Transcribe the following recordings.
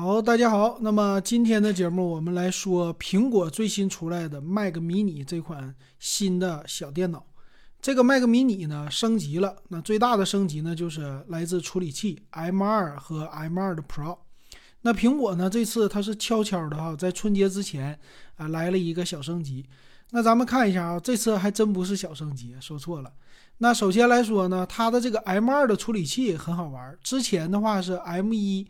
好，大家好。那么今天的节目，我们来说苹果最新出来的 Mac mini 这款新的小电脑。这个 Mac mini 呢，升级了。那最大的升级呢，就是来自处理器 M2 和 M2 的 Pro。那苹果呢，这次它是悄悄的哈，在春节之前啊，来了一个小升级。那咱们看一下啊，这次还真不是小升级，说错了。那首先来说呢，它的这个 M2 的处理器很好玩。之前的话是 M1。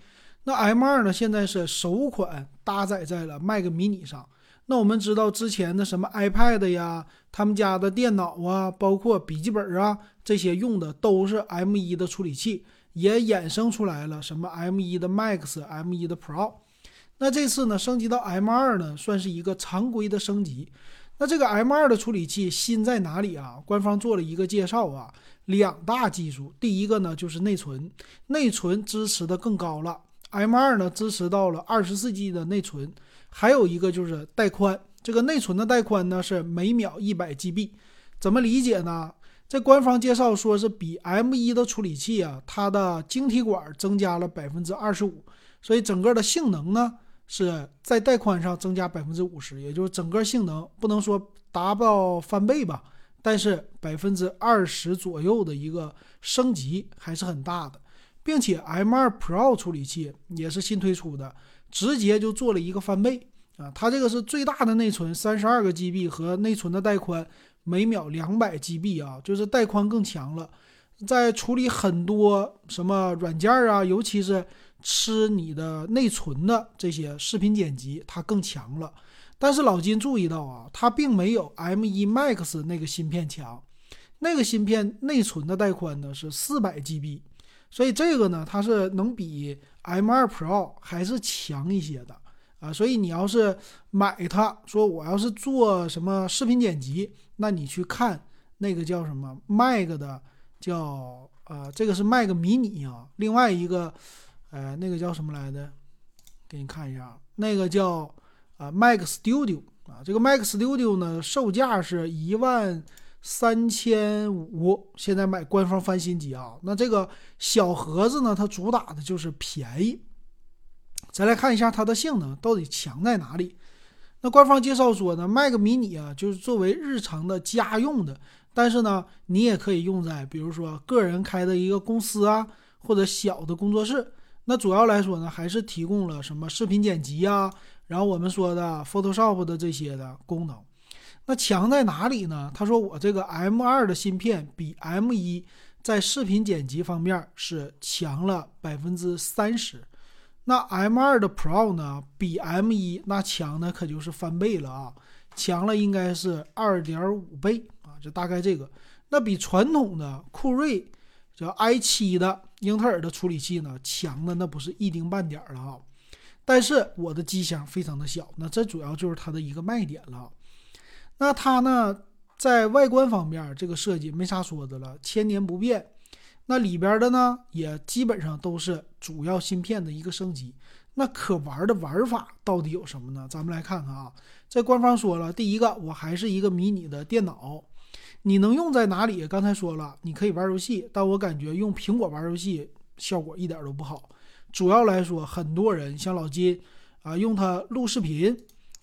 那 M2 呢？现在是首款搭载在了 Mac mini 上。那我们知道之前的什么 iPad 呀，他们家的电脑啊，包括笔记本啊，这些用的都是 M1 的处理器，也衍生出来了什么 M1 的 Max、M1 的 Pro。那这次呢，升级到 M2 呢，算是一个常规的升级。那这个 M2 的处理器新在哪里啊？官方做了一个介绍啊，两大技术。第一个呢，就是内存，内存支持的更高了。M2 呢支持到了二十四 G 的内存，还有一个就是带宽。这个内存的带宽呢是每秒一百 GB，怎么理解呢？在官方介绍说是比 M1 的处理器啊，它的晶体管增加了百分之二十五，所以整个的性能呢是在带宽上增加百分之五十，也就是整个性能不能说达不到翻倍吧，但是百分之二十左右的一个升级还是很大的。并且 M2 Pro 处理器也是新推出的，直接就做了一个翻倍啊！它这个是最大的内存，三十二个 GB 和内存的带宽每秒两百 GB 啊，就是带宽更强了，在处理很多什么软件啊，尤其是吃你的内存的这些视频剪辑，它更强了。但是老金注意到啊，它并没有 M1 Max 那个芯片强，那个芯片内存的带宽呢是四百 GB。所以这个呢，它是能比 M2 Pro 还是强一些的啊。所以你要是买它，说我要是做什么视频剪辑，那你去看那个叫什么 Mac 的，叫呃，这个是 Mac mini 啊。另外一个，呃，那个叫什么来的？给你看一下，那个叫啊 Mac Studio 啊。这个 Mac Studio 呢，售价是一万。三千五，现在买官方翻新机啊，那这个小盒子呢，它主打的就是便宜。再来看一下它的性能到底强在哪里。那官方介绍说呢，Mac mini 啊，就是作为日常的家用的，但是呢，你也可以用在比如说个人开的一个公司啊，或者小的工作室。那主要来说呢，还是提供了什么视频剪辑啊，然后我们说的 Photoshop 的这些的功能。那强在哪里呢？他说我这个 M2 的芯片比 M1 在视频剪辑方面是强了百分之三十。那 M2 的 Pro 呢，比 M1 那强的可就是翻倍了啊，强了应该是二点五倍啊，就大概这个。那比传统的酷睿叫 i7 的英特尔的处理器呢，强的那不是一丁半点了啊。但是我的机箱非常的小，那这主要就是它的一个卖点了。那它呢，在外观方面，这个设计没啥说的了，千年不变。那里边的呢，也基本上都是主要芯片的一个升级。那可玩的玩法到底有什么呢？咱们来看看啊，在官方说了，第一个，我还是一个迷你的电脑，你能用在哪里？刚才说了，你可以玩游戏，但我感觉用苹果玩游戏效果一点都不好。主要来说，很多人像老金啊，用它录视频，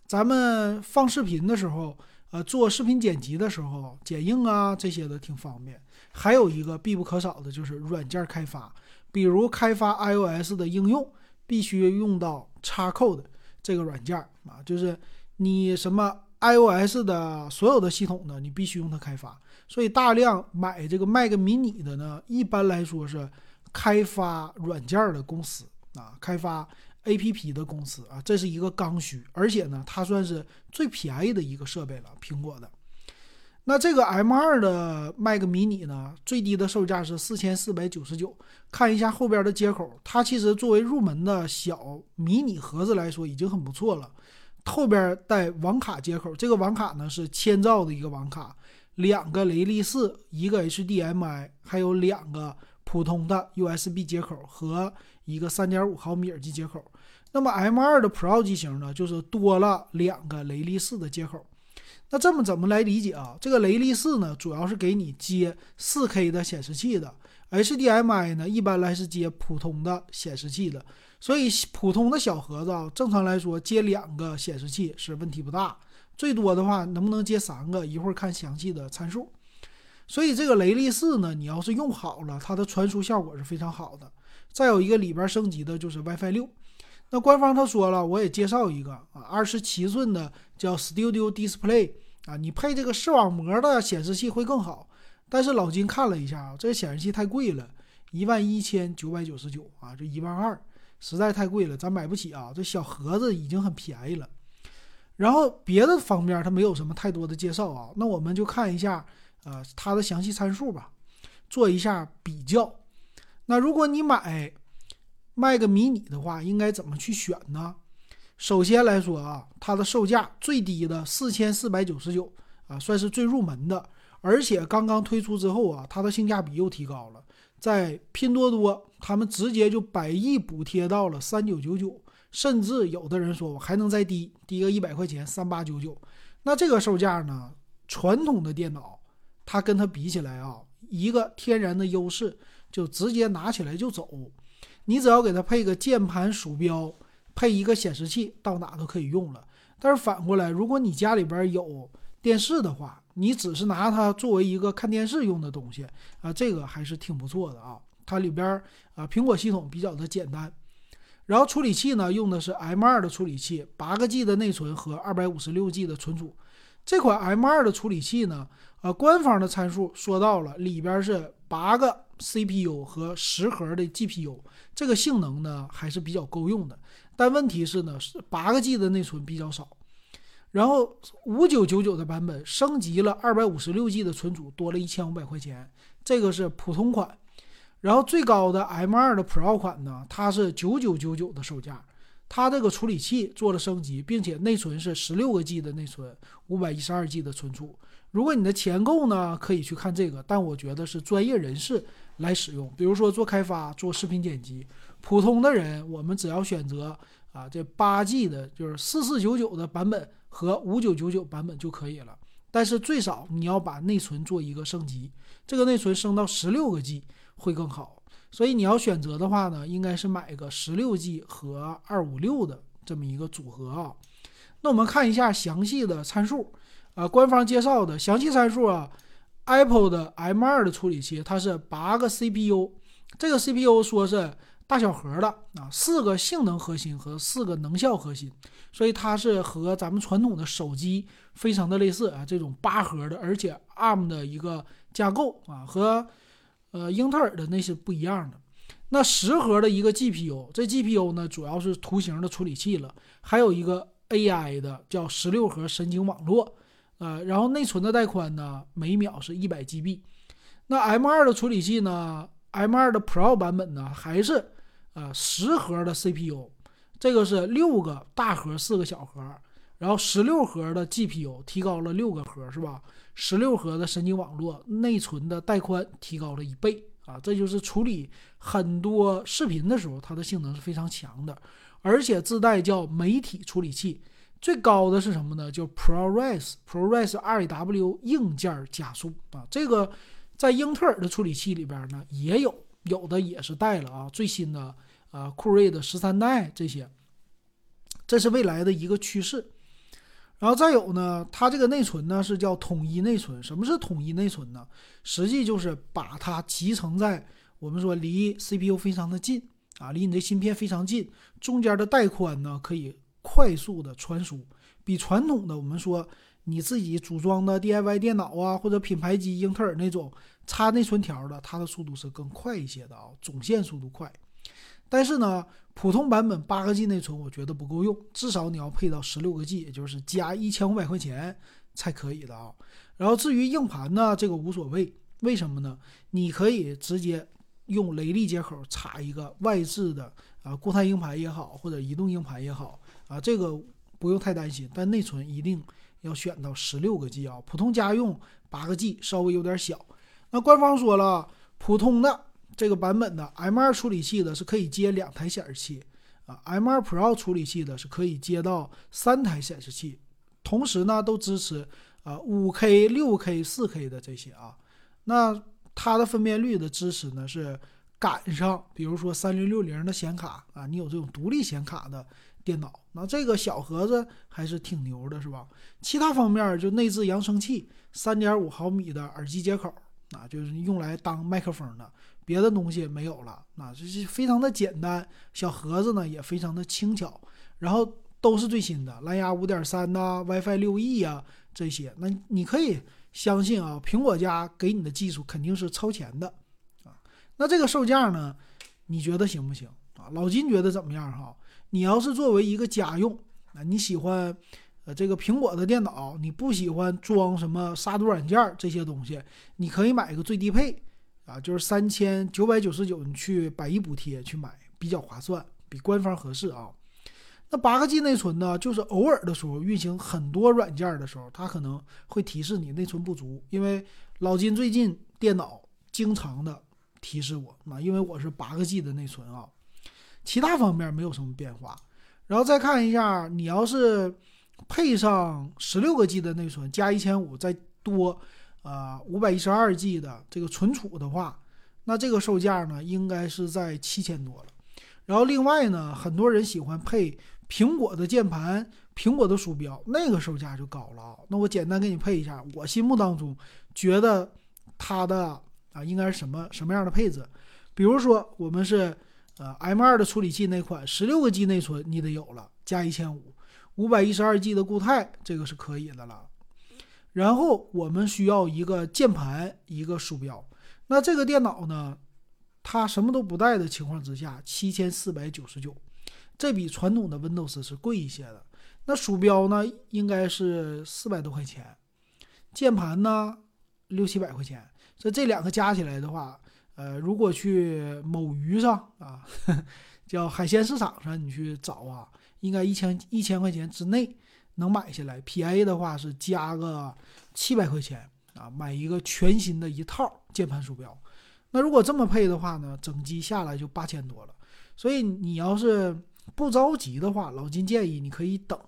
咱们放视频的时候。呃，做视频剪辑的时候，剪映啊这些的挺方便。还有一个必不可少的就是软件开发，比如开发 iOS 的应用，必须用到 Xcode 这个软件啊，就是你什么 iOS 的所有的系统呢，你必须用它开发。所以大量买这个 Mac mini 的呢，一般来说是开发软件的公司啊，开发。A P P 的公司啊，这是一个刚需，而且呢，它算是最便宜的一个设备了，苹果的。那这个 M 二的 Mac mini 呢，最低的售价是四千四百九十九。看一下后边的接口，它其实作为入门的小迷你盒子来说，已经很不错了。后边带网卡接口，这个网卡呢是千兆的一个网卡，两个雷利四，一个 H D M I，还有两个普通的 U S B 接口和一个三点五毫米耳机接口。那么 M2 的 Pro 机型呢，就是多了两个雷利四的接口。那这么怎么来理解啊？这个雷利四呢，主要是给你接 4K 的显示器的；HDMI 呢，一般来是接普通的显示器的。所以普通的小盒子啊，正常来说接两个显示器是问题不大，最多的话能不能接三个，一会儿看详细的参数。所以这个雷利四呢，你要是用好了，它的传输效果是非常好的。再有一个里边升级的就是 WiFi 六。那官方他说了，我也介绍一个啊，二十七寸的叫 Studio Display 啊，你配这个视网膜的显示器会更好。但是老金看了一下啊，这显示器太贵了，一万一千九百九十九啊，这一万二实在太贵了，咱买不起啊。这小盒子已经很便宜了。然后别的方面它没有什么太多的介绍啊，那我们就看一下呃它的详细参数吧，做一下比较。那如果你买卖个迷你的话，应该怎么去选呢？首先来说啊，它的售价最低的四千四百九十九啊，算是最入门的。而且刚刚推出之后啊，它的性价比又提高了，在拼多多他们直接就百亿补贴到了三九九九，甚至有的人说我还能再低，低个一百块钱三八九九。那这个售价呢，传统的电脑它跟它比起来啊，一个天然的优势就直接拿起来就走，你只要给它配个键盘鼠标，配一个显示器，到哪都可以用了。但是反过来，如果你家里边有电视的话，你只是拿它作为一个看电视用的东西啊，这个还是挺不错的啊。它里边啊，苹果系统比较的简单，然后处理器呢用的是 M2 的处理器，八个 G 的内存和二百五十六 G 的存储。这款 M2 的处理器呢，呃，官方的参数说到了，里边是八个 CPU 和十核的 GPU，这个性能呢还是比较够用的。但问题是呢，是八个 G 的内存比较少。然后五九九九的版本升级了二百五十六 G 的存储，多了一千五百块钱，这个是普通款。然后最高的 M2 的 Pro 款呢，它是九九九九的售价，它这个处理器做了升级，并且内存是十六个 G 的内存，五百一十二 G 的存储。如果你的钱够呢，可以去看这个，但我觉得是专业人士来使用，比如说做开发、做视频剪辑，普通的人我们只要选择啊这八 G 的，就是四四九九的版本。和五九九九版本就可以了，但是最少你要把内存做一个升级，这个内存升到十六个 G 会更好。所以你要选择的话呢，应该是买个十六 G 和二五六的这么一个组合啊。那我们看一下详细的参数，啊，官方介绍的详细参数啊，Apple 的 M2 的处理器它是八个 CPU，这个 CPU 说是。大小核的啊，四个性能核心和四个能效核心，所以它是和咱们传统的手机非常的类似啊。这种八核的，而且 ARM 的一个架构啊，和呃英特尔的那是不一样的。那十核的一个 GPU，这 GPU 呢主要是图形的处理器了，还有一个 AI 的叫十六核神经网络呃。然后内存的带宽呢，每秒是一百 GB。那 M2 的处理器呢，M2 的 Pro 版本呢，还是。啊，十核的 CPU，这个是六个大核，四个小核，然后十六核的 GPU 提高了六个核，是吧？十六核的神经网络，内存的带宽提高了一倍啊！这就是处理很多视频的时候，它的性能是非常强的，而且自带叫媒体处理器，最高的是什么呢？叫 ProRes，ProRes RW 硬件加速啊！这个在英特尔的处理器里边呢也有，有的也是带了啊，最新的。啊，酷睿的十三代这些，这是未来的一个趋势。然后再有呢，它这个内存呢是叫统一内存。什么是统一内存呢？实际就是把它集成在我们说离 CPU 非常的近啊，离你的芯片非常近，中间的带宽呢可以快速的传输，比传统的我们说你自己组装的 DIY 电脑啊，或者品牌机英特尔那种插内存条的，它的速度是更快一些的啊，总线速度快。但是呢，普通版本八个 G 内存我觉得不够用，至少你要配到十六个 G，也就是加一千五百块钱才可以的啊。然后至于硬盘呢，这个无所谓，为什么呢？你可以直接用雷利接口插一个外置的啊固态硬盘也好，或者移动硬盘也好啊，这个不用太担心。但内存一定要选到十六个 G 啊，普通家用八个 G 稍微有点小。那官方说了，普通的。这个版本的 M2 处理器的是可以接两台显示器啊，M2 Pro 处理器的是可以接到三台显示器，同时呢都支持啊 5K、6K、4K 的这些啊。那它的分辨率的支持呢是赶上，比如说三零六零的显卡啊，你有这种独立显卡的电脑，那这个小盒子还是挺牛的，是吧？其他方面就内置扬声器，三点五毫米的耳机接口，啊，就是用来当麦克风的，别的东西没有了，那这是非常的简单。小盒子呢也非常的轻巧，然后都是最新的蓝牙五点三呐，WiFi 六 E 呀这些，那你可以相信啊，苹果家给你的技术肯定是超前的。啊那这个售价呢？你觉得行不行老金觉得怎么样哈？你要是作为一个家用，啊，你喜欢呃这个苹果的电脑，你不喜欢装什么杀毒软件这些东西，你可以买一个最低配啊，就是三千九百九十九，你去百亿补贴去买比较划算，比官方合适啊。那八个 G 内存呢，就是偶尔的时候运行很多软件的时候，它可能会提示你内存不足，因为老金最近电脑经常的。提示我啊，因为我是八个 G 的内存啊，其他方面没有什么变化。然后再看一下，你要是配上十六个 G 的内存加一千五，再多啊五百一十二 G 的这个存储的话，那这个售价呢应该是在七千多了。然后另外呢，很多人喜欢配苹果的键盘、苹果的鼠标，那个售价就高了啊。那我简单给你配一下，我心目当中觉得它的。啊，应该是什么什么样的配置？比如说，我们是呃 M2 的处理器那款，十六个 G 内存你得有了，加一千五，五百一十二 G 的固态，这个是可以的了。然后我们需要一个键盘，一个鼠标。那这个电脑呢，它什么都不带的情况之下，七千四百九十九，这比传统的 Windows 是贵一些的。那鼠标呢，应该是四百多块钱，键盘呢六七百块钱。这这两个加起来的话，呃，如果去某鱼上啊，叫海鲜市场上你去找啊，应该一千一千块钱之内能买下来。便宜的话是加个七百块钱啊，买一个全新的一套键盘鼠标。那如果这么配的话呢，整机下来就八千多了。所以你要是不着急的话，老金建议你可以等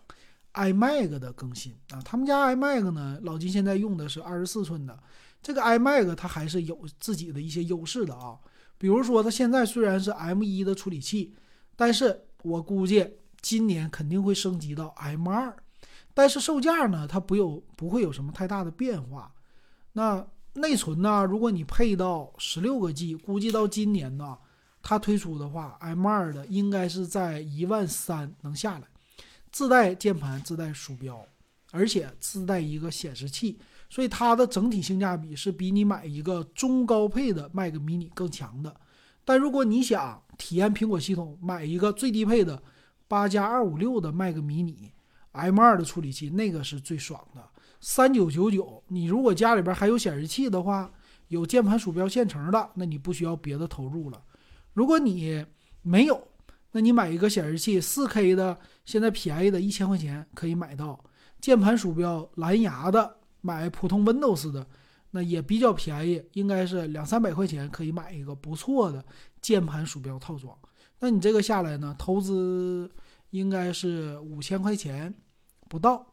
iMac 的更新啊。他们家 iMac 呢，老金现在用的是二十四寸的。这个 iMac 它还是有自己的一些优势的啊，比如说它现在虽然是 M1 的处理器，但是我估计今年肯定会升级到 M2，但是售价呢它不有不会有什么太大的变化。那内存呢，如果你配到十六个 G，估计到今年呢它推出的话，M2 的应该是在一万三能下来，自带键盘、自带鼠标，而且自带一个显示器。所以它的整体性价比是比你买一个中高配的 Mac mini 更强的。但如果你想体验苹果系统，买一个最低配的八加二五六的 Mac mini M2 的处理器，那个是最爽的，三九九九。你如果家里边还有显示器的话，有键盘鼠标现成的，那你不需要别的投入了。如果你没有，那你买一个显示器四 K 的，现在便宜的一千块钱可以买到键盘鼠标蓝牙的。买普通 Windows 的，那也比较便宜，应该是两三百块钱可以买一个不错的键盘鼠标套装。那你这个下来呢，投资应该是五千块钱不到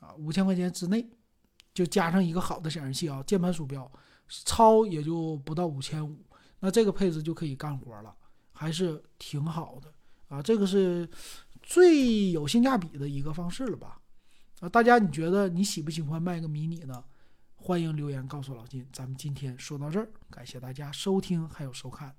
啊，五千块钱之内就加上一个好的显示器啊，键盘鼠标超也就不到五千五，那这个配置就可以干活了，还是挺好的啊，这个是最有性价比的一个方式了吧。啊，大家你觉得你喜不喜欢卖个迷你呢？欢迎留言告诉老金。咱们今天说到这儿，感谢大家收听还有收看。